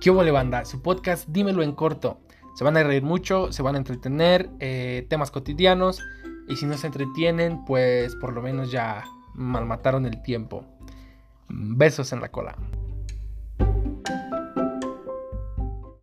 ¿Qué hubo, banda? Su podcast, dímelo en corto. Se van a reír mucho, se van a entretener, eh, temas cotidianos. Y si no se entretienen, pues por lo menos ya malmataron el tiempo. Besos en la cola.